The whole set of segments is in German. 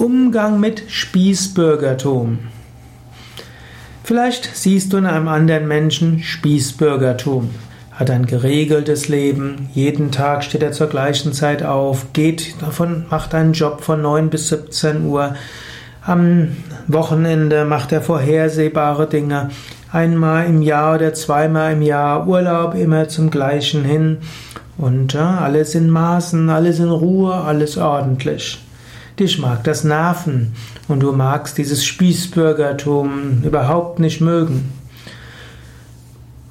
Umgang mit Spießbürgertum. Vielleicht siehst du in einem anderen Menschen Spießbürgertum. Hat ein geregeltes Leben, jeden Tag steht er zur gleichen Zeit auf, geht davon, macht einen Job von 9 bis 17 Uhr. Am Wochenende macht er vorhersehbare Dinge. Einmal im Jahr oder zweimal im Jahr Urlaub immer zum gleichen hin. Und ja, alles in Maßen, alles in Ruhe, alles ordentlich. Dich mag das Nerven und du magst dieses Spießbürgertum überhaupt nicht mögen.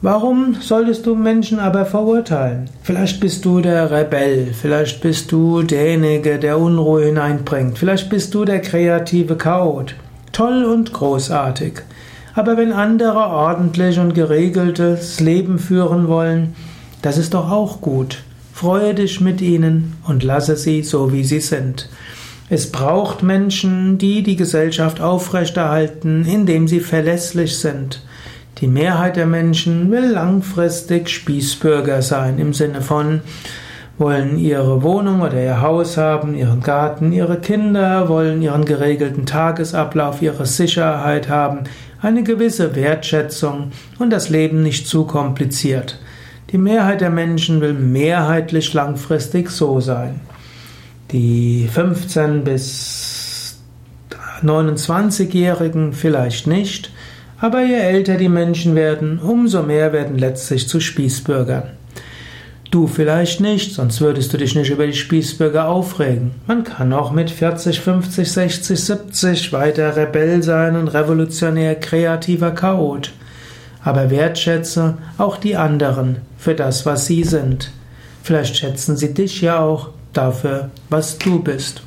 Warum solltest du Menschen aber verurteilen? Vielleicht bist du der Rebell, vielleicht bist du derjenige, der Unruhe hineinbringt, vielleicht bist du der kreative Chaot. Toll und großartig. Aber wenn andere ordentlich und geregeltes Leben führen wollen, das ist doch auch gut. Freue dich mit ihnen und lasse sie so, wie sie sind. Es braucht Menschen, die die Gesellschaft aufrechterhalten, indem sie verlässlich sind. Die Mehrheit der Menschen will langfristig Spießbürger sein, im Sinne von wollen ihre Wohnung oder ihr Haus haben, ihren Garten, ihre Kinder, wollen ihren geregelten Tagesablauf, ihre Sicherheit haben, eine gewisse Wertschätzung und das Leben nicht zu kompliziert. Die Mehrheit der Menschen will mehrheitlich langfristig so sein. Die 15 bis 29-Jährigen vielleicht nicht, aber je älter die Menschen werden, umso mehr werden letztlich zu Spießbürgern. Du vielleicht nicht, sonst würdest du dich nicht über die Spießbürger aufregen. Man kann auch mit 40, 50, 60, 70 weiter Rebell sein und revolutionär kreativer Chaot. Aber wertschätze auch die anderen für das, was sie sind. Vielleicht schätzen sie dich ja auch dafür, was du bist.